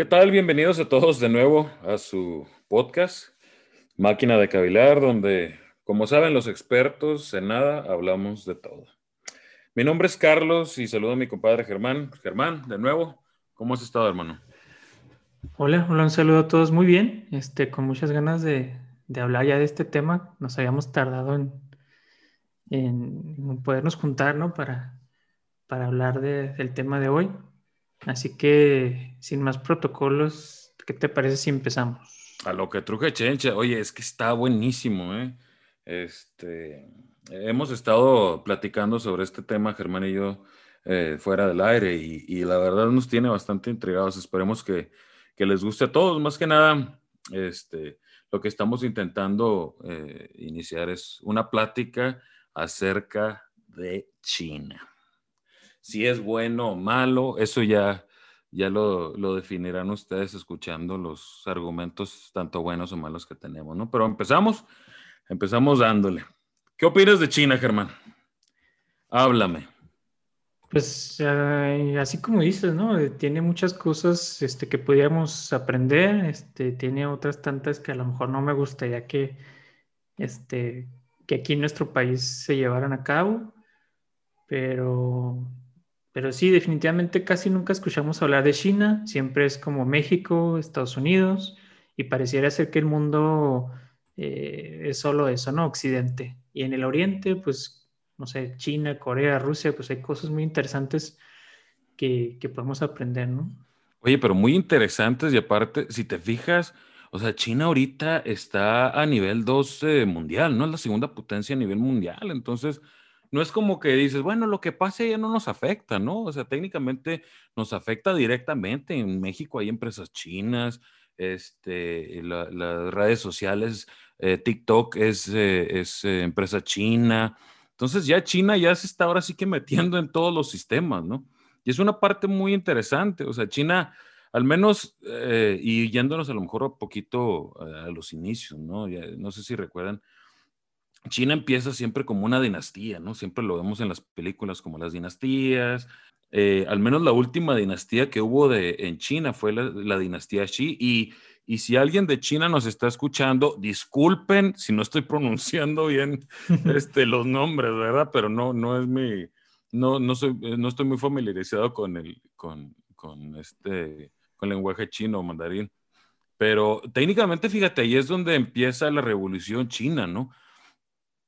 ¿Qué tal? Bienvenidos a todos de nuevo a su podcast, Máquina de Cavilar, donde, como saben los expertos en nada, hablamos de todo. Mi nombre es Carlos y saludo a mi compadre Germán. Germán, de nuevo, ¿cómo has estado, hermano? Hola, hola, un saludo a todos. Muy bien, este, con muchas ganas de, de hablar ya de este tema. Nos habíamos tardado en, en podernos juntar, ¿no? Para, para hablar del tema de hoy. Así que, sin más protocolos, ¿qué te parece si empezamos? A lo que truje chencha. Oye, es que está buenísimo, ¿eh? Este, hemos estado platicando sobre este tema, Germán y yo, eh, fuera del aire, y, y, la verdad nos tiene bastante intrigados. Esperemos que, que les guste a todos. Más que nada, este, lo que estamos intentando eh, iniciar es una plática acerca de China. Si es bueno o malo, eso ya, ya lo, lo, definirán ustedes escuchando los argumentos tanto buenos o malos que tenemos, ¿no? Pero empezamos, empezamos dándole. ¿Qué opinas de China, Germán? Háblame. Pues así como dices, ¿no? Eh, tiene muchas cosas este, que podríamos aprender, este, tiene otras tantas que a lo mejor no me gustaría que, este, que aquí en nuestro país se llevaran a cabo, pero, pero sí, definitivamente casi nunca escuchamos hablar de China, siempre es como México, Estados Unidos, y pareciera ser que el mundo eh, es solo eso, ¿no? Occidente. Y en el Oriente, pues no sé, China, Corea, Rusia, pues hay cosas muy interesantes que, podemos aprender, ¿no? Oye, pero muy interesantes y aparte, si te fijas, o sea, China ahorita está a nivel 2 mundial, ¿no? Es la segunda potencia a nivel mundial, entonces no es como que dices, bueno, lo que pase ya no nos afecta, ¿no? O sea, técnicamente nos afecta directamente. En México hay empresas chinas, este, las redes sociales, eh, TikTok es, eh, es eh, empresa china, entonces ya China ya se está ahora sí que metiendo en todos los sistemas, ¿no? Y es una parte muy interesante, o sea, China, al menos, y yéndonos a lo mejor un poquito a los inicios, ¿no? no sé si recuerdan, China empieza siempre como una dinastía, ¿no? Siempre lo vemos en las películas como las dinastías. Eh, al menos la última dinastía que hubo de, en China fue la, la dinastía Xi y y si alguien de China nos está escuchando, disculpen si no estoy pronunciando bien este, los nombres, ¿verdad? Pero no, no es mi, no, no, soy, no estoy muy familiarizado con el, con, con este, con el lenguaje chino o mandarín. Pero técnicamente, fíjate, ahí es donde empieza la revolución china, ¿no?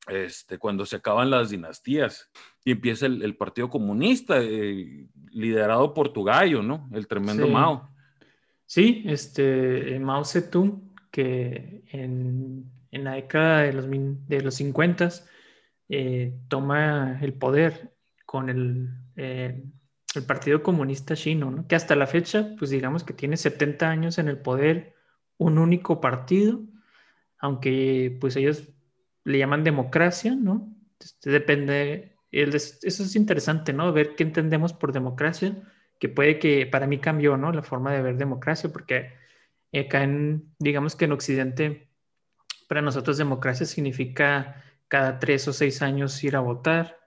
Este, cuando se acaban las dinastías y empieza el, Partido Comunista, eh, liderado por tu gallo, ¿no? El tremendo Mao. Sí, este, Mao Zedong, que en, en la década de los, de los 50 eh, toma el poder con el, eh, el Partido Comunista Chino, ¿no? que hasta la fecha, pues digamos que tiene 70 años en el poder, un único partido, aunque pues ellos le llaman democracia, ¿no? Este, depende, eso es interesante, ¿no? Ver qué entendemos por democracia que puede que para mí cambió, ¿no? La forma de ver democracia, porque acá en, digamos que en Occidente, para nosotros democracia significa cada tres o seis años ir a votar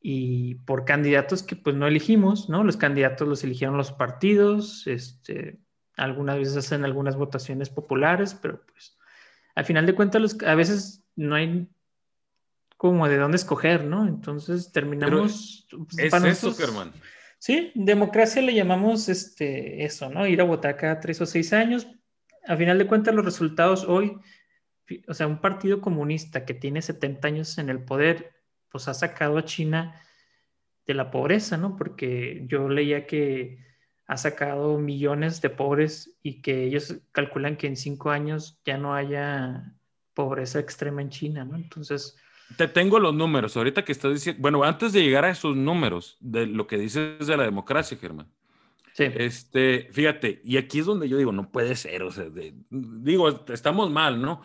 y por candidatos que pues no elegimos, ¿no? Los candidatos los eligieron los partidos, este, algunas veces hacen algunas votaciones populares, pero pues al final de cuentas los, a veces no hay como de dónde escoger, ¿no? Entonces terminamos... Pues, es eso, Germán. Sí, democracia le llamamos este, eso, ¿no? Ir a votar cada tres o seis años. A final de cuentas, los resultados hoy, o sea, un partido comunista que tiene 70 años en el poder, pues ha sacado a China de la pobreza, ¿no? Porque yo leía que ha sacado millones de pobres y que ellos calculan que en cinco años ya no haya pobreza extrema en China, ¿no? Entonces, te tengo los números. Ahorita que estás diciendo, bueno, antes de llegar a esos números de lo que dices de la democracia, Germán. Sí. Este, fíjate, y aquí es donde yo digo, no puede ser, o sea, digo, estamos mal, ¿no?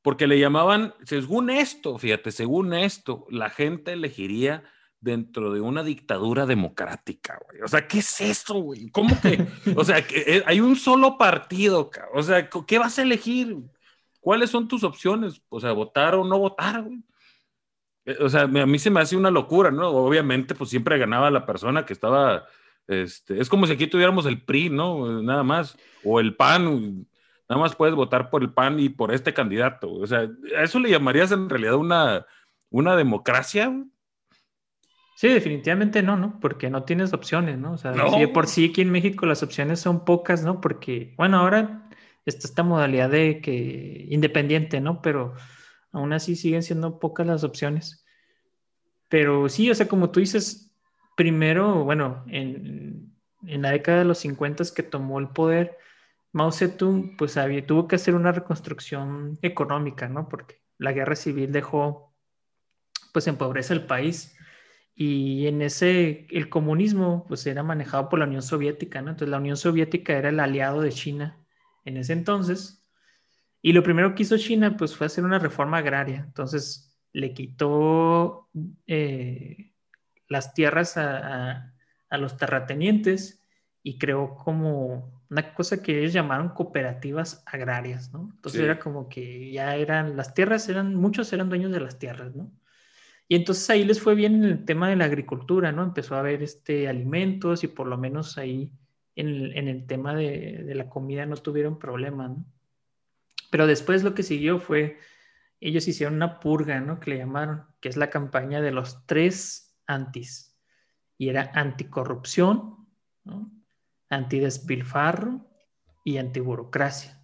Porque le llamaban, según esto, fíjate, según esto, la gente elegiría dentro de una dictadura democrática, güey. O sea, ¿qué es eso, güey? ¿Cómo que? O sea, que eh, hay un solo partido, o sea, ¿qué vas a elegir? ¿Cuáles son tus opciones? O sea, votar o no votar, güey. Eh, o sea, a mí se me hace una locura, ¿no? Obviamente, pues siempre ganaba la persona que estaba, este, es como si aquí tuviéramos el PRI, ¿no? Nada más, o el PAN, nada más puedes votar por el PAN y por este candidato. O sea, ¿a eso le llamarías en realidad una, una democracia? Sí, definitivamente no, ¿no? Porque no tienes opciones, ¿no? O sea, si por sí aquí en México las opciones son pocas, ¿no? Porque, bueno, ahora está esta modalidad de que independiente, ¿no? Pero aún así siguen siendo pocas las opciones. Pero sí, o sea, como tú dices, primero, bueno, en, en la década de los 50 que tomó el poder, Mao Zedong, pues había, tuvo que hacer una reconstrucción económica, ¿no? Porque la guerra civil dejó, pues, en pobreza el país. Y en ese, el comunismo, pues, era manejado por la Unión Soviética, ¿no? Entonces, la Unión Soviética era el aliado de China en ese entonces. Y lo primero que hizo China, pues fue hacer una reforma agraria. Entonces le quitó eh, las tierras a, los terratenientes y creó como una cosa que ellos llamaron cooperativas agrarias, ¿no? Entonces era como que ya eran, las tierras eran, muchos eran dueños de las tierras, ¿no? Y entonces ahí les fue bien en el tema de la agricultura, ¿no? Empezó a haber este, alimentos y por lo menos ahí en el, tema de, la comida no tuvieron problema, ¿no? Pero después lo que siguió fue, ellos hicieron una purga, ¿no? Que le llamaron, que es la campaña de los tres antis. Y era anticorrupción, ¿no? antidespilfarro y antiburocracia.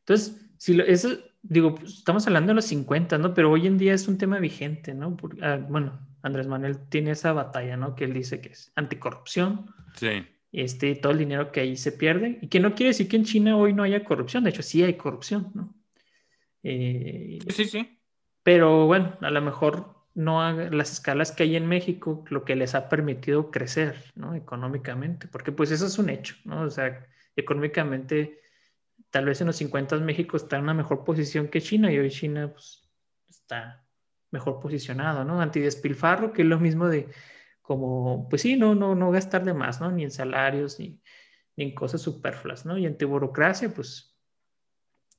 Entonces, si lo, digo, pues, estamos hablando de los 50, ¿no? Pero hoy en día es un tema vigente, ¿no? Ah, bueno, Andrés Manuel tiene esa batalla, ¿no? Que él dice que es anticorrupción. Sí este, todo el dinero que ahí se pierde, y que no quiere decir que en China hoy no haya corrupción, de hecho sí hay corrupción, ¿no? Eh, sí, sí. Pero bueno, a lo mejor no las escalas que hay en México, lo que les ha permitido crecer, ¿no? Económicamente, porque pues eso es un hecho, ¿no? O sea, económicamente, tal vez en los 50 México está en una mejor posición que China y hoy China pues, está mejor posicionado, ¿no? Antidespilfarro, que es lo mismo de como, pues sí, no, no, no gastar de más, ¿no? Ni en salarios, ni, en cosas superfluas, ¿no? Y en burocracia, pues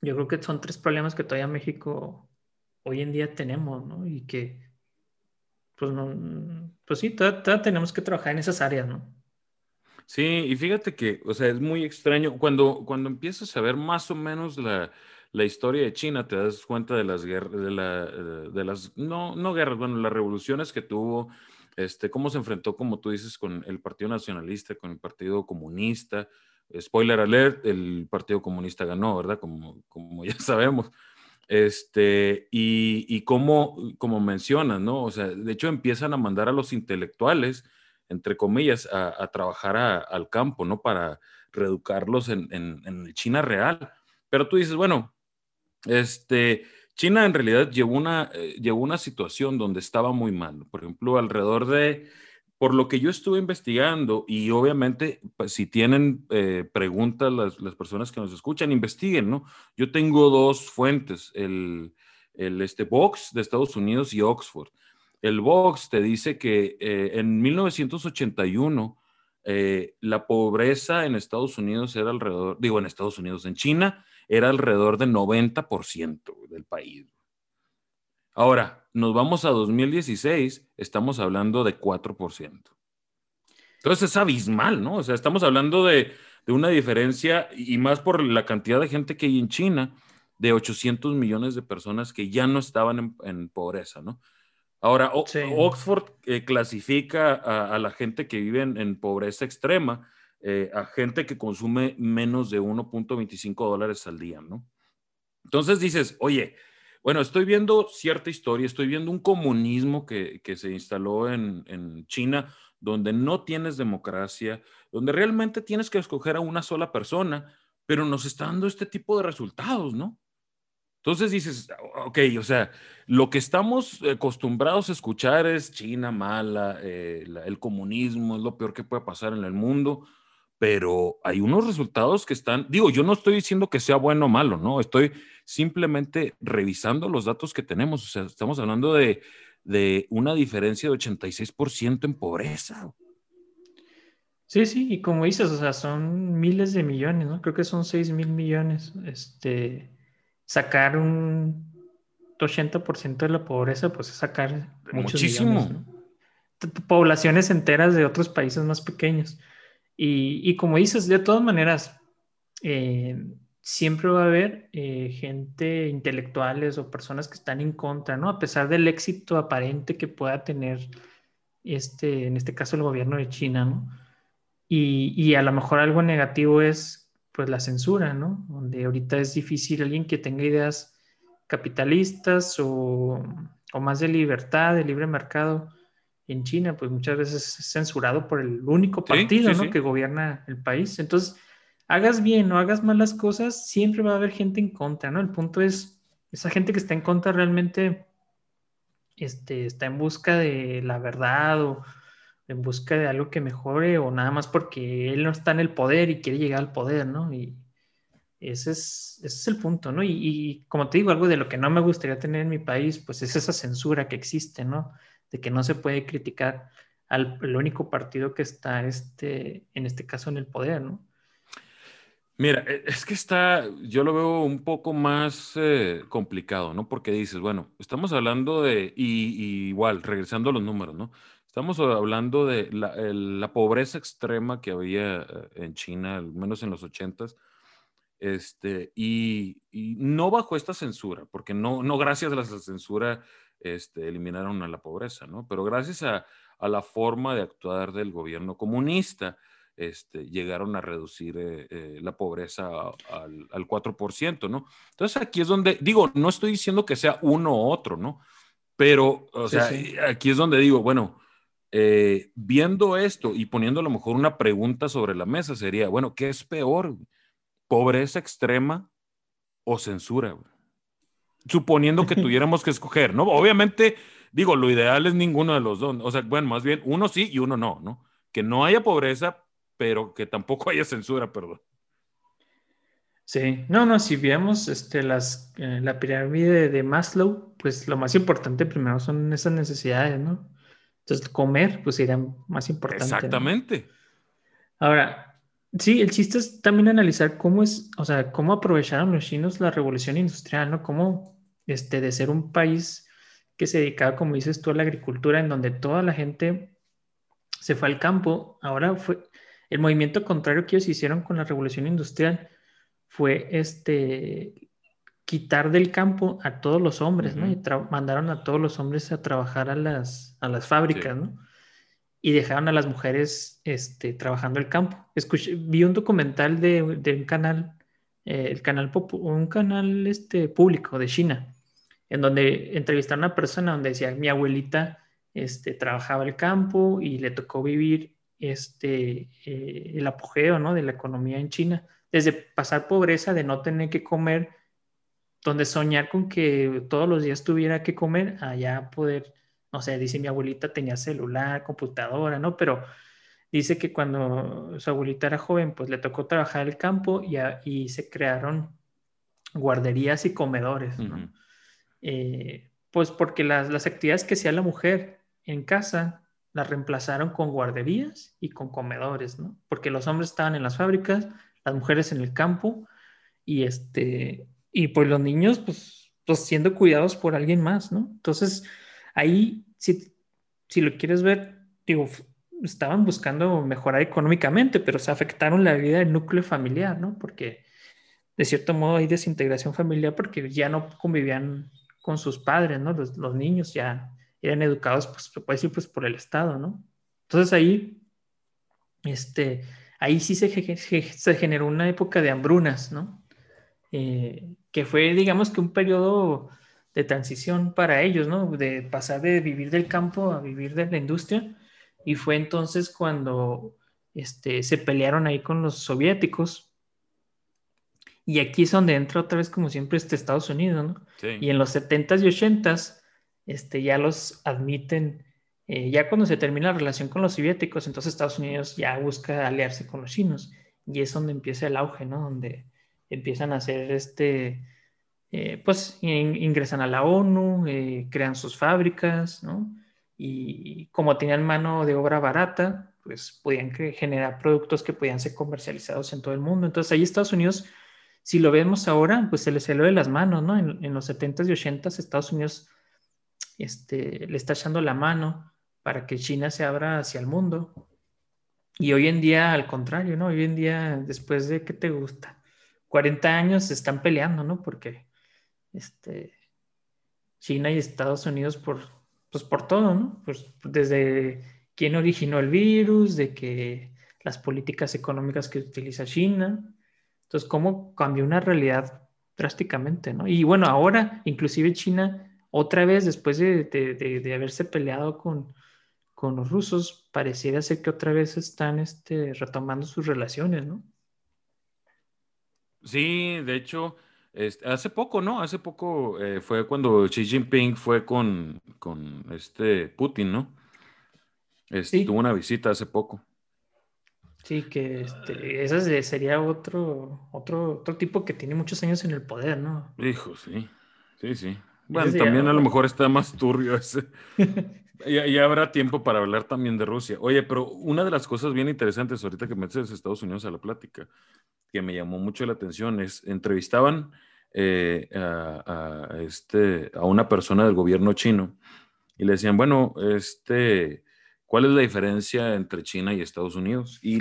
yo creo que son tres problemas que todavía México hoy en día tenemos, ¿no? Y que, pues no, pues sí, todavía, tenemos que trabajar en esas áreas, ¿no? Sí, y fíjate que, o sea, es muy extraño. Cuando, cuando empiezas a ver más o menos la, la historia de China, te das cuenta de las guerras, de, la, de las, no, no guerras, bueno, las revoluciones que tuvo, este, cómo se enfrentó, como tú dices, con el Partido Nacionalista, con el Partido Comunista. Spoiler alert, el Partido Comunista ganó, ¿verdad? Como, como ya sabemos. Este, y, y cómo, como mencionas, ¿no? O sea, de hecho empiezan a mandar a los intelectuales, entre comillas, a, trabajar al campo, ¿no? Para reeducarlos en, en, en China real. Pero tú dices, bueno, este, China en realidad llevó una, eh, una situación donde estaba muy mal. Por ejemplo, alrededor de, por lo que yo estuve investigando, y obviamente, pues, si tienen eh, preguntas las, personas que nos escuchan, investiguen, ¿no? Yo tengo dos fuentes, el, el este, Vox de Estados Unidos y Oxford. El Vox te dice que eh, en 1981 la pobreza en Estados Unidos era alrededor, digo en Estados Unidos, en China, era alrededor del 90% del país. Ahora, nos vamos a 2016, estamos hablando de 4%. Entonces es abismal, ¿no? O sea, estamos hablando de, una diferencia, y más por la cantidad de gente que hay en China, de 800 millones de personas que ya no estaban en, pobreza, ¿no? Ahora, Oxford eh, clasifica a, la gente que vive en pobreza extrema eh, a gente que consume menos de 1.25 dólares al día, ¿no? Entonces dices, oye, bueno, estoy viendo cierta historia, estoy viendo un comunismo que, se instaló en, en, China, donde no tienes democracia, donde realmente tienes que escoger a una sola persona, pero nos está dando este tipo de resultados, ¿no? Entonces dices, ok, o sea, lo que estamos acostumbrados a escuchar es China mala, eh, el comunismo es lo peor que puede pasar en el mundo pero hay unos resultados que están, digo, yo no estoy diciendo que sea bueno o malo, ¿no? Estoy simplemente revisando los datos que tenemos, o sea, estamos hablando de, de una diferencia de 86% en pobreza. Sí, sí, y como dices, o sea, son miles de millones, ¿no? Creo que son 6 mil millones. Este, sacar un, 80% de la pobreza, pues es sacar muchísimo. Poblaciones enteras de otros países más pequeños. Y, como dices, de todas maneras, eh, siempre va a haber eh, gente, intelectuales o personas que están en contra, ¿no? A pesar del éxito aparente que pueda tener, este, en este caso, el gobierno de China, ¿no? Y, y a lo mejor algo negativo es, pues, la censura, ¿no? Donde ahorita es difícil alguien que tenga ideas capitalistas o, o más de libertad, de libre mercado, en China, pues muchas veces es censurado por el único partido ¿no? que gobierna el país. Entonces, hagas bien o hagas malas cosas, siempre va a haber gente en contra, ¿no? El punto es, esa gente que está en contra realmente este, está en busca de la verdad o en busca de algo que mejore o nada más porque él no está en el poder y quiere llegar al poder, ¿no? Y ese es, ese es el punto, ¿no? Y, y como te digo, algo de lo que no me gustaría tener en mi país, pues es esa censura que existe, ¿no? De que no se puede criticar al único partido que está este, en este caso en el poder, ¿no? Mira, e, es que está, yo lo veo un poco más eh, complicado, ¿no? Porque dices, bueno, estamos hablando de, y, igual, regresando a los números, ¿no? Estamos hablando de la, pobreza extrema que había eh, en China, al menos en los ochentas, este, y, y, no bajo esta censura, porque no, no gracias a la censura este, eliminaron a la pobreza, ¿no? Pero gracias a, la forma de actuar del gobierno comunista, este, llegaron a reducir eh, eh, la pobreza al, 4%, ¿no? Entonces aquí es donde, digo, no estoy diciendo que sea uno u otro, ¿no? Pero, o sea, aquí es donde digo, bueno, eh, viendo esto y poniendo a lo mejor una pregunta sobre la mesa sería, bueno, ¿qué es peor? ¿Pobreza extrema o censura? Suponiendo que tuviéramos que escoger, ¿no? Obviamente, digo, lo ideal es ninguno de los dos, o sea, bueno, más bien uno sí y uno no, ¿no? Que no haya pobreza, pero que tampoco haya censura, perdón. Sí, no, no, si vemos este, las, eh, la pirámide de Maslow, pues lo más importante primero son esas necesidades, ¿no? Entonces, comer, pues sería más importante. Exactamente. Ahora, sí, el chiste es también analizar cómo es, o sea, cómo aprovecharon los chinos la revolución industrial, ¿no? Cómo este, de ser un país que se dedicaba, como dices tú, a la agricultura, en donde toda la gente se fue al campo, ahora fue el movimiento contrario que ellos hicieron con la revolución industrial fue este quitar del campo a todos los hombres, ¿no? Y mandaron a todos los hombres a trabajar a las, a las fábricas, ¿no? Y dejaron a las mujeres este, trabajando el campo. Escuché, vi un documental de, un canal, eh, el canal un canal este, público de China, en donde entrevistaron a una persona donde decía, mi abuelita este, trabajaba el campo y le tocó vivir este, eh, el apogeo ¿no? de la economía en China, desde pasar pobreza, de no tener que comer, donde soñar con que todos los días tuviera que comer, allá poder, no sé, dice mi abuelita tenía celular, computadora, ¿no? Pero dice que cuando su abuelita era joven, pues le tocó trabajar el campo y, y se crearon guarderías y comedores, ¿no? Eh, pues porque las, actividades que hacía la mujer en casa las reemplazaron con guarderías y con comedores, ¿no? Porque los hombres estaban en las fábricas, las mujeres en el campo y este y pues los niños pues, pues siendo cuidados por alguien más, ¿no? Entonces ahí si, si lo quieres ver, digo, estaban buscando mejorar económicamente, pero se afectaron la vida del núcleo familiar, ¿no? Porque de cierto modo hay desintegración familiar porque ya no convivían con sus padres, ¿no? Los, niños ya eran educados, pues, puede decir, pues por el Estado, ¿no? Entonces ahí, este, ahí sí se, se generó una época de hambrunas, ¿no? Eh, que fue, digamos que un periodo de transición para ellos, ¿no? De pasar de vivir del campo a vivir de la industria. Y fue entonces cuando este, se pelearon ahí con los soviéticos y aquí es donde entra otra vez, como siempre, este Estados Unidos, ¿no? Y en los 70s y 80s, este, ya los admiten, eh, ya cuando se termina la relación con los soviéticos, entonces Estados Unidos ya busca aliarse con los chinos. Y es donde empieza el auge, ¿no? Donde empiezan a hacer este, eh, pues ingresan a la ONU, eh, crean sus fábricas, ¿no? Y como tenían mano de obra barata, pues podían generar productos que podían ser comercializados en todo el mundo. Entonces ahí Estados Unidos si lo vemos ahora, pues se le salió de las manos, ¿no? En, los 70s y 80s Estados Unidos este, le está echando la mano para que China se abra hacia el mundo. Y hoy en día, al contrario, ¿no? Hoy en día, después de, ¿qué te gusta? 40 años se están peleando, ¿no? Porque este, China y Estados Unidos por, pues por todo, ¿no? Pues desde quién originó el virus, de que las políticas económicas que utiliza China. Entonces, cómo cambió una realidad drásticamente, ¿no? Y bueno, ahora, inclusive China, otra vez, después de, haberse peleado con, con, los rusos, pareciera ser que otra vez están este, retomando sus relaciones, ¿no? Sí, de hecho, este, hace poco, ¿no? Hace poco eh, fue cuando Xi Jinping fue con, con este Putin, ¿no? Este, tuvo una visita hace poco. Sí, que este, ese sería otro, otro, otro tipo que tiene muchos años en el poder, ¿no? Hijo, sí. Sí, sí. Bueno, también a lo mejor está más turbio ese. y, habrá tiempo para hablar también de Rusia. Oye, pero una de las cosas bien interesantes ahorita que metes Estados Unidos a la plática, que me llamó mucho la atención, es entrevistaban eh, a, este, a una persona del gobierno chino y le decían, bueno, este ¿Cuál es la diferencia entre China y Estados Unidos? Y,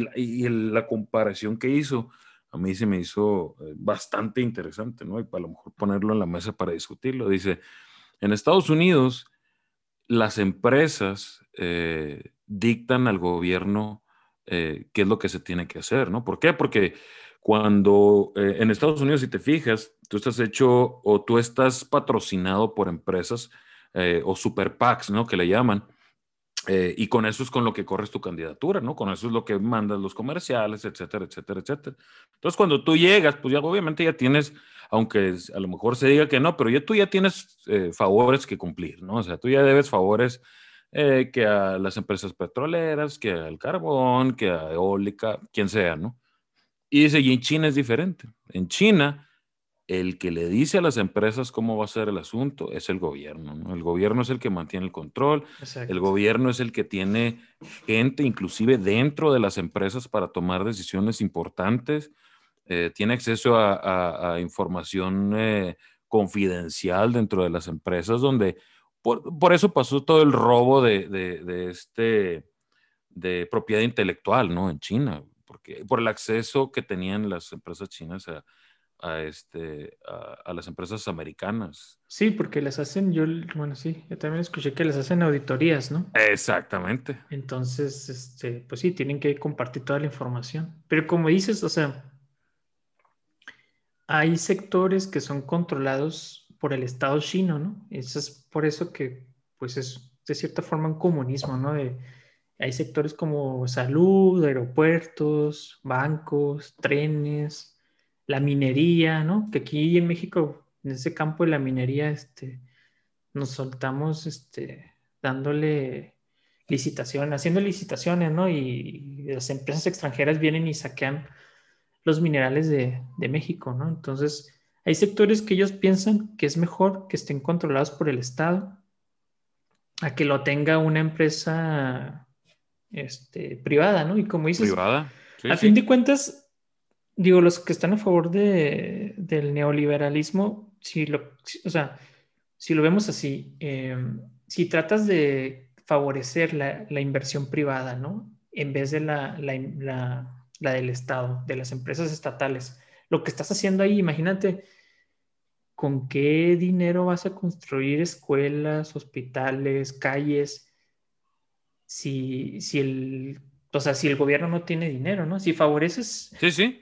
la comparación que hizo, a mí se me hizo eh, bastante interesante, ¿no? Y para lo mejor ponerlo en la mesa para discutirlo. Dice, en Estados Unidos, las empresas eh, dictan al gobierno eh, qué es lo que se tiene que hacer, ¿no? ¿Por qué? Porque cuando en Estados Unidos, si te fijas, tú estás hecho o tú estás patrocinado por empresas o super PACs, ¿no? Que le llaman eh, y con eso es con lo que corres tu candidatura, ¿no? Con eso es lo que mandas los comerciales, etcétera, etcétera, etcétera. Entonces, cuando tú llegas, pues ya obviamente ya tienes, aunque a lo mejor se diga que no, pero ya tú ya tienes eh, favores que cumplir, ¿no? O sea, tú ya debes favores eh, que a las empresas petroleras, que al carbón, que a eólica, quien sea, ¿no? Y dice, y en China es diferente. En China, el que le dice a las empresas cómo va a ser el asunto es el gobierno. El gobierno es el que mantiene el control, el gobierno es el que tiene gente inclusive dentro de las empresas para tomar decisiones importantes, eh, tiene acceso a, información eh, confidencial dentro de las empresas, donde por, eso pasó todo el robo de, este, de propiedad intelectual ¿no? en China, porque, por el acceso que tenían las empresas chinas a a, este, a, las empresas americanas. Sí, porque les hacen, yo, bueno, sí, yo también escuché que les hacen auditorías, ¿no? Exactamente. Entonces, este, pues sí, tienen que compartir toda la información. Pero como dices, o sea, hay sectores que son controlados por el Estado chino, ¿no? Eso es por eso que, pues es de cierta forma un comunismo, ¿no? De, hay sectores como salud, aeropuertos, bancos, trenes, la minería, ¿no? Que aquí en México, en ese campo de la minería, este, nos soltamos este, dándole licitación, haciendo licitaciones, ¿no? Y, las empresas extranjeras vienen y saquean los minerales de, México, ¿no? Entonces, hay sectores que ellos piensan que es mejor que estén controlados por el Estado a que lo tenga una empresa este, privada, ¿no? Y como dices, privada. a fin de cuentas, digo, los que están a favor de, del neoliberalismo, si lo, o sea, si lo vemos así, em, si tratas de favorecer la, la, inversión privada, ¿no? En vez de la, la, la, del Estado, de las empresas estatales, lo que estás haciendo ahí, imagínate con qué dinero vas a construir escuelas, hospitales, calles, si, si el o sea, si el gobierno no tiene dinero, ¿no? Si favoreces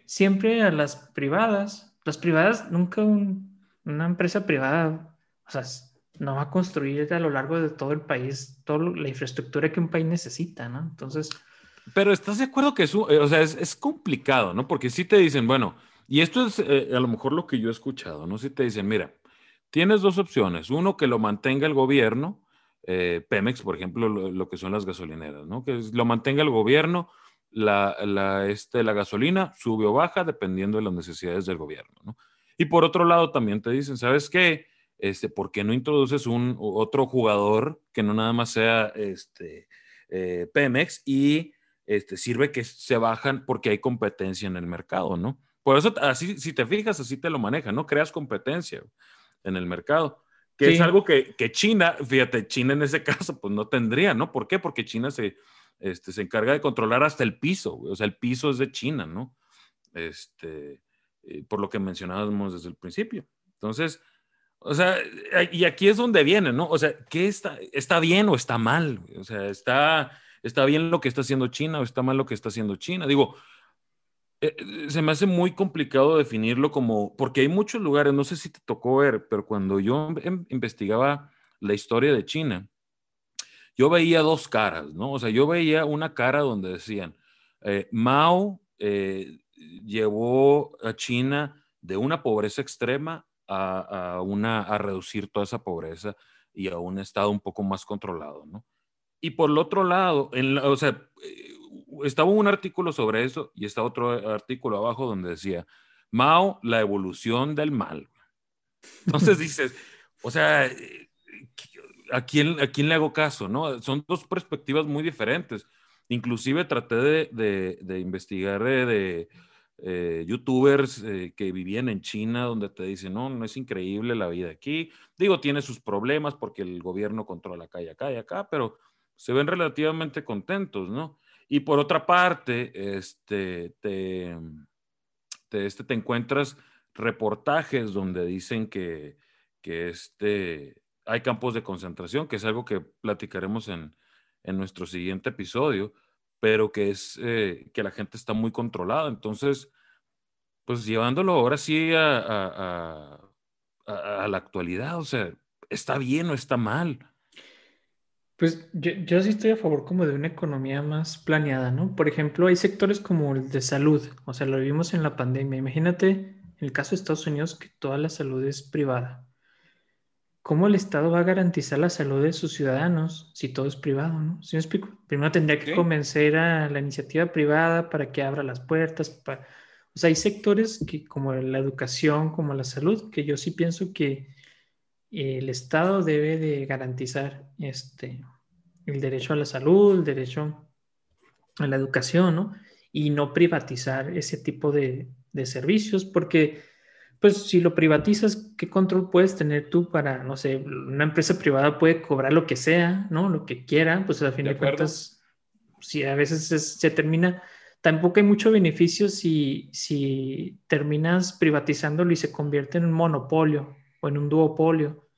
siempre a las privadas, las privadas, nunca una empresa privada, o sea, no va a construir a lo largo de todo el país toda la infraestructura que un país necesita, ¿no? Entonces... Pero estás de acuerdo que eso, eh, o sea, es, complicado, ¿no? Porque si te dicen, bueno, y esto es eh, a lo mejor lo que yo he escuchado, ¿no? Si te dicen, mira, tienes dos opciones, uno que lo mantenga el gobierno, eh, Pemex, por ejemplo, lo, que son las gasolineras, ¿no? Que lo mantenga el gobierno, la, la, este, la gasolina sube o baja dependiendo de las necesidades del gobierno, ¿no? Y por otro lado, también te dicen, ¿sabes qué? Este, ¿Por qué no introduces un otro jugador que no nada más sea este, eh, Pemex y este, sirve que se bajan porque hay competencia en el mercado, ¿no? Por eso, así, si te fijas, así te lo maneja, ¿no? Creas competencia en el mercado. Que es algo que, que, China, fíjate, China en ese caso, pues no tendría, ¿no? ¿Por qué? Porque China se, este, se encarga de controlar hasta el piso, o sea, el piso es de China, ¿no? Este, eh, por lo que mencionábamos desde el principio. Entonces, o sea, y aquí es donde viene, ¿no? O sea, ¿qué está, está bien o está mal? O sea, está, está bien lo que está haciendo China o está mal lo que está haciendo China. Digo, eh, eh, se me hace muy complicado definirlo como, porque hay muchos lugares, no sé si te tocó ver, pero cuando yo em, investigaba la historia de China, yo veía dos caras, ¿no? O sea, yo veía una cara donde decían, eh, Mao llevó a China de una pobreza extrema a, una, a reducir toda esa pobreza y a un estado un poco más controlado, ¿no? Y por el otro lado, en o sea, estaba un artículo sobre eso y está otro artículo abajo donde decía, Mao, la evolución del mal. Entonces dices, o sea, ¿a quién, ¿a quién le hago caso? ¿no? Son dos perspectivas muy diferentes. Inclusive traté de, de, investigar de, eh, youtubers eh, que vivían en China donde te dicen, no, no es increíble la vida aquí. Digo, tiene sus problemas porque el gobierno controla acá y acá y acá, pero se ven relativamente contentos, ¿no? Y por otra parte, este, te, este, te encuentras reportajes donde dicen que, que este, hay campos de concentración, que es algo que platicaremos en, en nuestro siguiente episodio, pero que es eh, que la gente está muy controlada. Entonces, pues llevándolo ahora sí a, a, a, a la actualidad, o sea, ¿está bien o está mal? Pues yo, sí estoy a favor como de una economía más planeada, ¿no? Por ejemplo, hay sectores como el de salud, o sea, lo vimos en la pandemia. Imagínate en el caso de Estados Unidos que toda la salud es privada. ¿Cómo el Estado va a garantizar la salud de sus ciudadanos si todo es privado, ¿no? ¿Sí me explico? Primero tendría que convencer a la iniciativa privada para que abra las puertas. Para... O sea, hay sectores que, como la educación, como la salud, que yo sí pienso que el Estado debe de garantizar este, el derecho a la salud, el derecho a la educación, ¿no? Y no privatizar ese tipo de, servicios, porque, pues, si lo privatizas, ¿qué control puedes tener tú para, no sé, una empresa privada puede cobrar lo que sea, ¿no? Lo que quiera, pues, a fin de, cuentas, si a veces se termina, tampoco hay mucho beneficio si, si terminas privatizándolo y se convierte en un monopolio, o en un duopolio.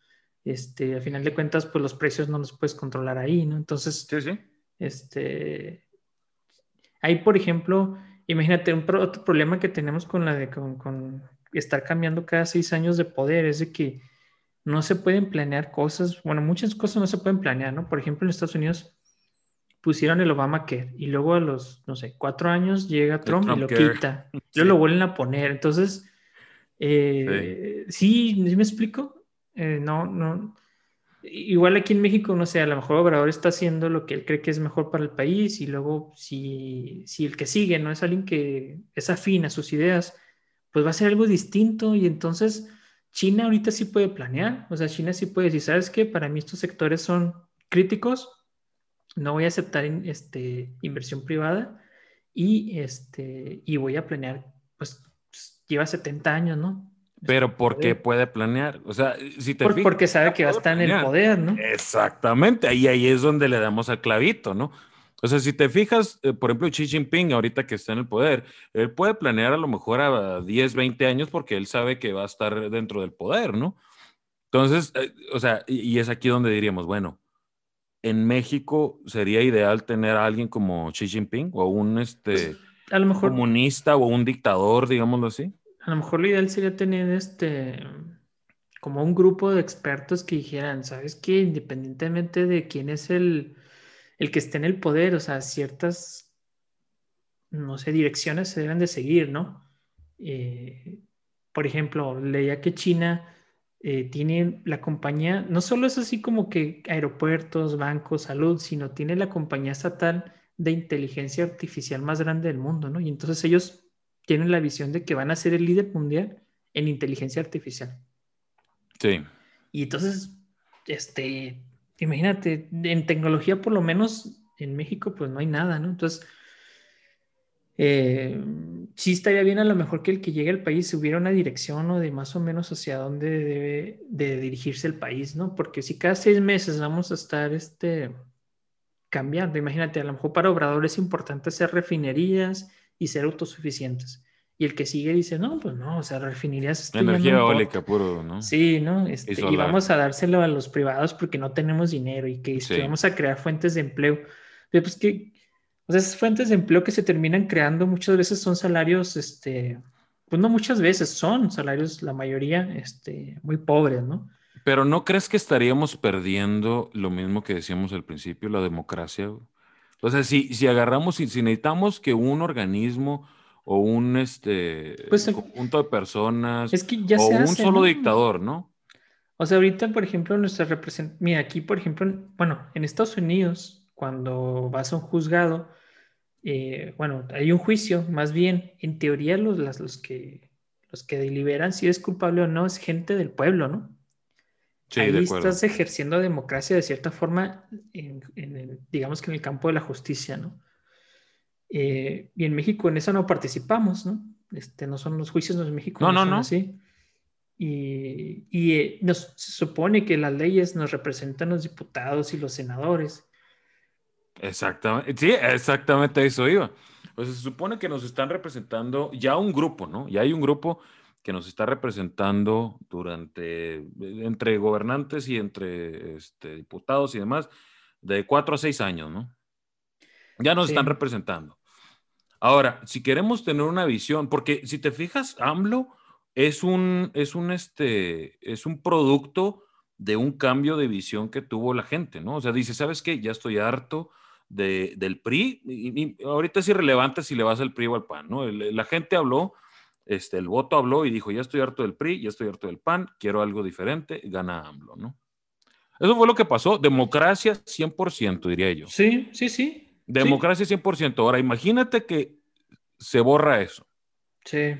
Este, a final de cuentas, pues los precios no los puedes controlar ahí, ¿no? Entonces, sí, sí. este, ahí, por ejemplo, imagínate, un otro problema que tenemos con la de, con, estar cambiando cada seis años de poder es de que no se pueden planear cosas, bueno, muchas cosas no se pueden planear, ¿no? Por ejemplo, en Estados Unidos pusieron el Obamacare y luego a los, no sé, cuatro años llega Trump, y lo quita. Luego lo vuelven a poner. Entonces, eh, sí. ¿sí? me explico? Eh, no, no. Igual aquí en México, no sé, a lo mejor Obrador está haciendo lo que él cree que es mejor para el país y luego si, si el que sigue no es alguien que es afín a sus ideas, pues va a ser algo distinto y entonces China ahorita sí puede planear, o sea, China sí puede decir, ¿sabes qué? Para mí estos sectores son críticos, no voy a aceptar este, inversión privada y, este, y voy a planear, lleva 70 años, ¿no? Pero ¿por qué puede planear? O sea, si te Porque sabe que va a estar en el poder, ¿no? Exactamente, ahí, ahí es donde le damos al clavito, ¿no? O sea, si te fijas, eh, por ejemplo, Xi Jinping, ahorita que está en el poder, él puede planear a lo mejor a 10, 20 años porque él sabe que va a estar dentro del poder, ¿no? Entonces, eh, o sea, y, es aquí donde diríamos, bueno, en México sería ideal tener a alguien como Xi Jinping o un este, a lo mejor, comunista o un dictador, digámoslo así a lo mejor lo ideal sería tener este como un grupo de expertos que dijeran, ¿sabes qué? Independientemente de quién es el, el que esté en el poder, o sea, ciertas, no sé, direcciones se deben de seguir, ¿no? Eh, por ejemplo, leía que China eh, tiene la compañía, no solo es así como que aeropuertos, bancos, salud, sino tiene la compañía estatal de inteligencia artificial más grande del mundo, ¿no? Y entonces ellos tienen la visión de que van a ser el líder mundial en inteligencia artificial. Sí. Y entonces, este, imagínate, en tecnología por lo menos en México pues no hay nada, ¿no? Entonces, eh, sí estaría bien a lo mejor que el que llegue al país hubiera una dirección o de más o menos hacia dónde debe de dirigirse el país, ¿no? Porque si cada seis meses vamos a estar este, cambiando, imagínate, a lo mejor para Obrador es importante hacer refinerías y ser autosuficientes. Y el que sigue dice, no, pues no, o sea, refinerías... Energía eólica puro, ¿no? Sí, ¿no? Este, y, vamos a dárselo a los privados porque no tenemos dinero y que, vamos a crear fuentes de empleo. Pues que o sea, esas fuentes de empleo que se terminan creando muchas veces son salarios, este, pues no muchas veces, son salarios, la mayoría, este, muy pobres, ¿no? Pero ¿no crees que estaríamos perdiendo lo mismo que decíamos al principio, la democracia? O sea, si, si agarramos, si, si necesitamos que un organismo o un este, pues, conjunto de personas es que ya o un solo dictador, ¿no? O sea, ahorita, por ejemplo, nuestra representación, mira, aquí, por ejemplo, bueno, en Estados Unidos, cuando vas a un juzgado, eh, bueno, hay un juicio, más bien, en teoría los, los, que, los que deliberan si es culpable o no es gente del pueblo, ¿no? Sí, Ahí estás ejerciendo democracia de cierta forma, en, digamos que en el campo de la justicia, ¿no? Eh, y en México en eso no participamos, ¿no? Este, no son los juicios en México. No, no, no. Así. Y, y eh, nos, se supone que las leyes nos representan los diputados y los senadores. Exactamente, sí, exactamente eso iba. Pues se supone que nos están representando ya un grupo, ¿no? Ya hay un grupo que nos está representando durante, entre gobernantes y entre este, diputados y demás, de cuatro a seis años, ¿no? Ya nos están representando. Ahora, si queremos tener una visión, porque si te fijas, AMLO es un, es un, este, es un producto de un cambio de visión que tuvo la gente, ¿no? O sea, dice, ¿sabes qué? Ya estoy harto del PRI, y, ahorita es irrelevante si le vas al PRI o al PAN, ¿no? la gente habló, este, el voto habló y dijo, ya estoy harto del PRI, ya estoy harto del PAN, quiero algo diferente, gana AMLO, ¿no? Eso fue lo que pasó, democracia 100%, diría yo. Sí, sí, sí. Democracia 100%. Ahora, imagínate que se borra eso. Sí.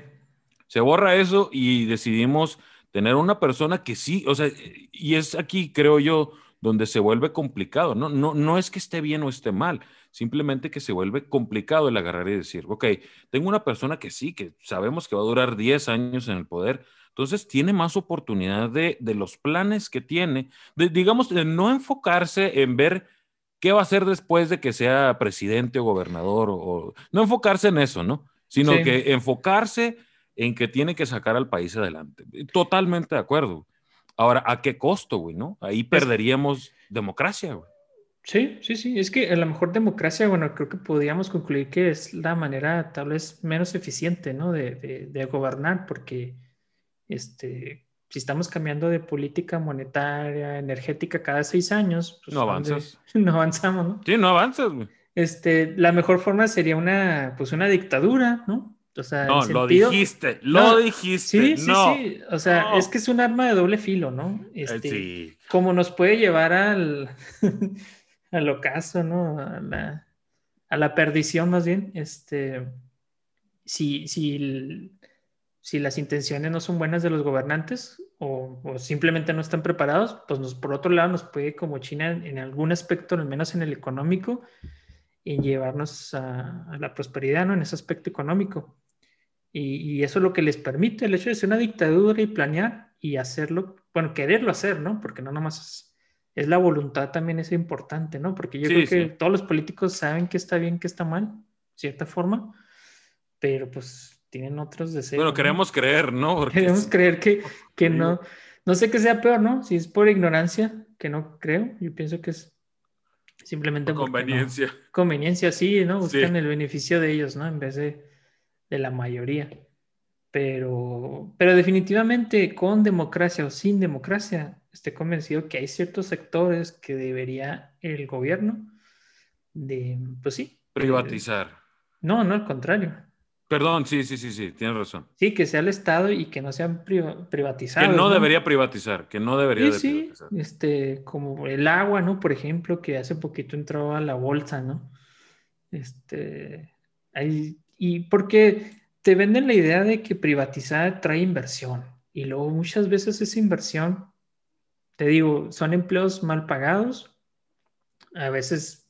Se borra eso y decidimos tener una persona que sí, o sea, y es aquí, creo yo, donde se vuelve complicado. No, no, no es que esté bien o esté mal, simplemente que se vuelve complicado el agarrar y decir, ok, tengo una persona que sí, que sabemos que va a durar 10 años en el poder, entonces tiene más oportunidad de, los planes que tiene, de, digamos, de no enfocarse en ver qué va a hacer después de que sea presidente o gobernador, o, no enfocarse en eso, ¿no? Sino que enfocarse en que tiene que sacar al país adelante. Totalmente de acuerdo. Ahora, ¿a qué costo, güey, no? Ahí perderíamos democracia, güey. Sí, sí, sí. Es que a lo mejor democracia, bueno, creo que podríamos concluir que es la manera tal vez menos eficiente, ¿no? De, de, gobernar, porque este, si estamos cambiando de política monetaria, energética cada seis años, pues no avanzas. no avanzamos, ¿no? Sí, no avanzas, güey. Este, la mejor forma sería una, pues una dictadura, ¿no? no, lo dijiste, lo dijiste. Sí, sí, sí. O sea, es que es un arma de doble filo, ¿no? Eh, este, sí. Como nos puede llevar al, al ocaso, ¿no? A la, a la, perdición, más bien. Este, si, si, si las intenciones no son buenas de los gobernantes o, simplemente no están preparados, pues nos, por otro lado nos puede, como China, en algún aspecto, al menos en el económico, en llevarnos a, a, la prosperidad, ¿no? En ese aspecto económico. Y, eso es lo que les permite el hecho de ser una dictadura y planear y hacerlo, bueno, quererlo hacer, ¿no? Porque no nomás es, la voluntad también es importante, ¿no? Porque yo creo que todos los políticos saben que está bien, que está mal, de cierta forma, pero pues tienen otros deseos. Bueno, queremos creer, ¿no? Queremos creer que, que no, no sé qué sea peor, ¿no? Si es por ignorancia, que no creo, yo pienso que es simplemente por conveniencia. conveniencia, sí, ¿no? Buscan el beneficio de ellos, ¿no? En vez de de la mayoría. Pero, pero definitivamente con democracia o sin democracia, estoy convencido que hay ciertos sectores que debería el gobierno de, pues sí. Privatizar. no, no, al contrario. Perdón, sí, sí, sí, sí, tienes razón. Sí, que sea el Estado y que no sean privatizados. Que no, debería privatizar, que no debería sí, sí, Este, como el agua, ¿no? Por ejemplo, que hace poquito entró a la bolsa, ¿no? Este, hay y porque te venden la idea de que privatizar trae inversión y luego muchas veces esa inversión, te digo, son empleos mal pagados, a veces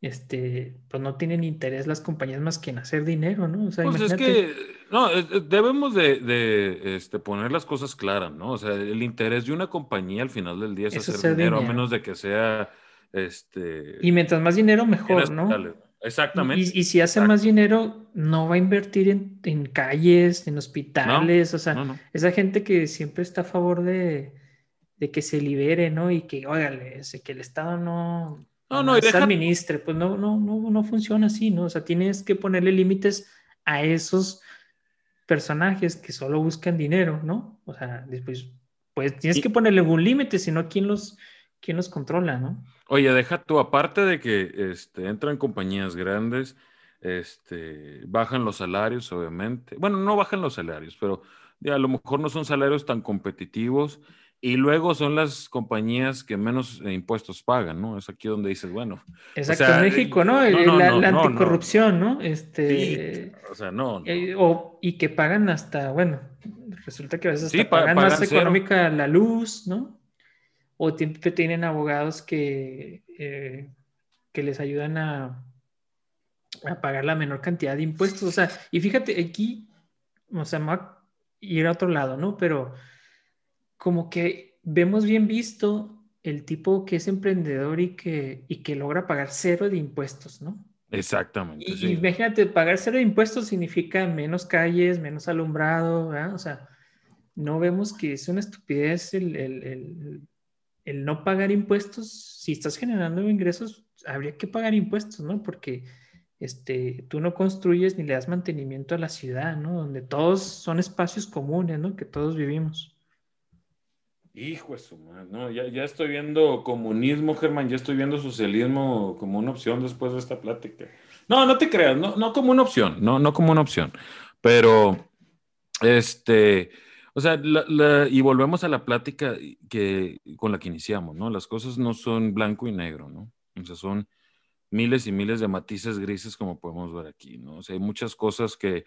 este, pues no tienen interés las compañías más que en hacer dinero, ¿no? O sea, pues es que, no, debemos de, este, poner las cosas claras, ¿no? O sea, el interés de una compañía al final del día es, hacer, dinero, a menos de que sea, este... Y mientras más dinero, mejor, ¿no? Exactamente. Y, si hace más dinero, no va a invertir en, calles, en hospitales, o sea, esa gente que siempre está a favor de, de que se libere, ¿no? Y que, óigale, que el Estado no no, no, y deja... administre, pues no, no, no, no funciona así, ¿no? O sea, tienes que ponerle límites a esos personajes que solo buscan dinero, ¿no? O sea, después, pues tienes que ponerle un límite, si no, ¿quién los, quién los controla, no? Oye, deja tú, aparte de que este, entran compañías grandes, este, bajan los salarios, obviamente. Bueno, no bajan los salarios, pero ya, a lo mejor no son salarios tan competitivos y luego son las compañías que menos eh, impuestos pagan, ¿no? Es aquí donde dices, bueno. Exacto, en México, ¿no? la, anticorrupción, ¿no? Este, o sea, no. Eh, y que pagan hasta, bueno, resulta que a veces hasta pagan, más económica la luz, ¿no? O tienen abogados que, eh, que les ayudan a, a pagar la menor cantidad de impuestos. O sea, y fíjate, aquí, o sea, me a ir a otro lado, ¿no? Pero como que vemos bien visto el tipo que es emprendedor y que, y que logra pagar cero de impuestos, ¿no? Exactamente. Y, imagínate, pagar cero de impuestos significa menos calles, menos alumbrado, ¿verdad? O sea, no vemos que es una estupidez el, el, el, no pagar impuestos. Si estás generando ingresos, habría que pagar impuestos, ¿no? Porque este, tú no construyes ni le das mantenimiento a la ciudad, ¿no? Donde todos son espacios comunes, ¿no? Que todos vivimos. Hijo de su madre, no, ya, ya estoy viendo comunismo, Germán, ya estoy viendo socialismo como una opción después de esta plática. No, no te creas, no, no como una opción, no, no como una opción, pero este, o sea, y volvemos a la plática que, con la que iniciamos, ¿no? Las cosas no son blanco y negro, ¿no? O sea, son miles y miles de matices grises como podemos ver aquí, ¿no? O sea, hay muchas cosas que,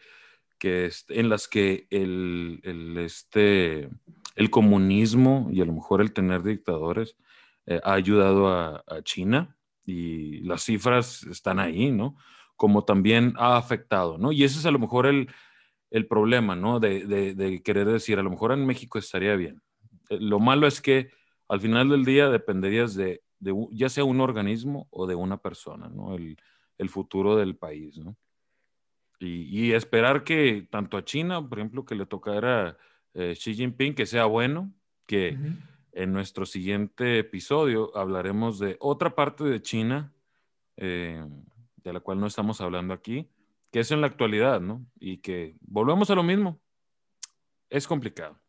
que en las que el, el este el comunismo y a lo mejor el tener dictadores eh, ha ayudado a, China y las cifras están ahí, ¿no? Como también ha afectado, ¿no? Y ese es a lo mejor el, problema, ¿no? De, querer decir, a lo mejor en México estaría bien. Eh, lo malo es que al final del día dependerías de, ya sea un organismo o de una persona, ¿no? El, futuro del país, ¿no? Y, y, esperar que tanto a China, por ejemplo, que le tocara eh, Xi Jinping, que sea bueno, que en nuestro siguiente episodio hablaremos de otra parte de China, eh, de la cual no estamos hablando aquí, que es en la actualidad, ¿no? Y que volvemos a lo mismo. Es complicado.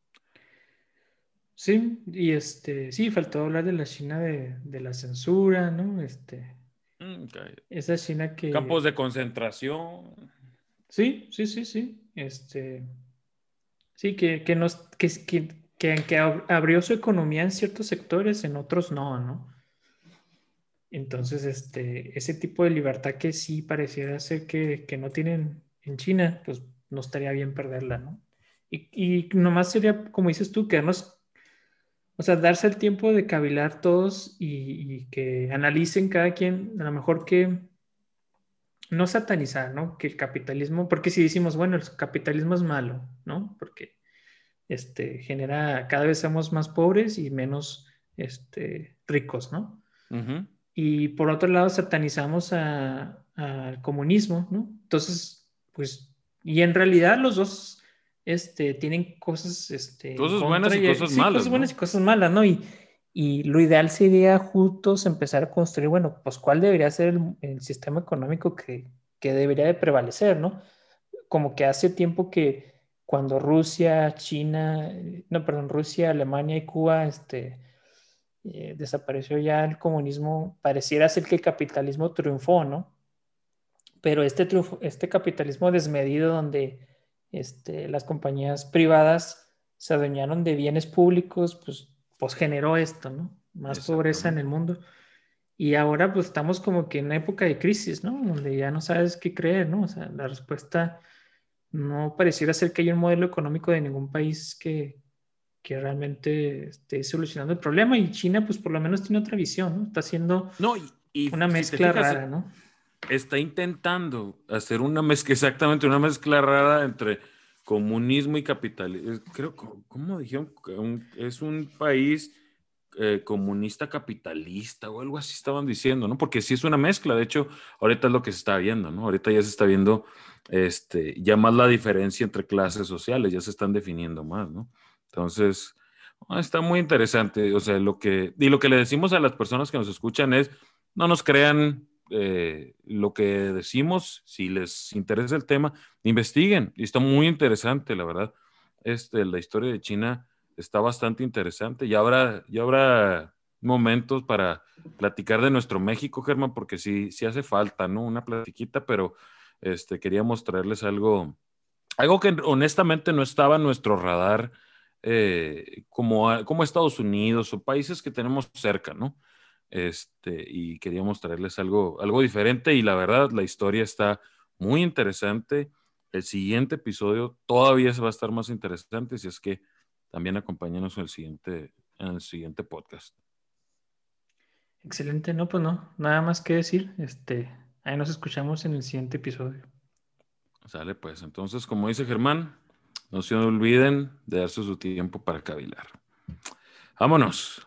Sí, y este, sí, faltó hablar de la China de, la censura, ¿no? Este, mm, esa China que... Campos de concentración. Sí, sí, sí, sí. Este, Sí, que, que, nos, que, que, que, abrió su economía en ciertos sectores, en otros no, ¿no? Entonces, este, ese tipo de libertad que sí pareciera ser que, que no tienen en China, pues no estaría bien perderla, ¿no? Y, y nomás sería, como dices tú, quedarnos, o sea, darse el tiempo de cavilar todos y, y que analicen cada quien, a lo mejor que no satanizar, ¿no? Que el capitalismo, porque si decimos, bueno, el capitalismo es malo, ¿no? Porque este, genera, cada vez somos más pobres y menos este, ricos, ¿no? Y por otro lado, satanizamos al comunismo, ¿no? Entonces, pues, y en realidad los dos este, tienen cosas, este, cosas buenas y, cosas malas. Cosas buenas y cosas malas, ¿no? Y, y lo ideal sería juntos empezar a construir, bueno, pues cuál debería ser el, sistema económico que, que, debería de prevalecer, ¿no? Como que hace tiempo que cuando Rusia, China, no, perdón, Rusia, Alemania y Cuba, este, eh, desapareció ya el comunismo, pareciera ser que el capitalismo triunfó, ¿no? Pero este, triunfo, este capitalismo desmedido donde este, las compañías privadas se adueñaron de bienes públicos, pues pues generó esto, ¿no? Más pobreza en el mundo. Y ahora pues estamos como que en una época de crisis, ¿no? Donde ya no sabes qué creer, ¿no? O sea, la respuesta no pareciera ser que haya un modelo económico de ningún país que, que realmente esté solucionando el problema y China pues por lo menos tiene otra visión, ¿no? Está haciendo no, una mezcla rara, ¿no? Está intentando hacer una mezcla, exactamente, una mezcla rara entre comunismo y capitalismo. Creo, ¿cómo dijeron? Es un país eh, comunista capitalista o algo así estaban diciendo, ¿no? Porque sí es una mezcla, de hecho, ahorita es lo que se está viendo, ¿no? Ahorita ya se está viendo este, ya más la diferencia entre clases sociales, ya se están definiendo más, ¿no? Entonces, ah, está muy interesante, o sea, lo que, y lo que le decimos a las personas que nos escuchan es, no nos crean eh, lo que decimos, si les interesa el tema, investiguen, y está muy interesante, la verdad, este, la historia de China está bastante interesante. Y habrá, ya habrá momentos para platicar de nuestro México, Germán, porque sí, sí hace falta, ¿no? Una platiquita, pero este, queríamos traerles algo, algo que honestamente no estaba en nuestro radar, eh, como, como Estados Unidos o países que tenemos cerca, ¿no? Este, y queríamos traerles algo, algo diferente y la verdad, la historia está muy interesante. El siguiente episodio todavía se va a estar más interesante, si es que también acompáñanos en el siguiente, en el siguiente podcast. Excelente, no, pues no, nada más que decir. Este, ahí nos escuchamos en el siguiente episodio. Sale, pues. Entonces, como dice Germán, no se olviden de darse su tiempo para cavilar. Vámonos.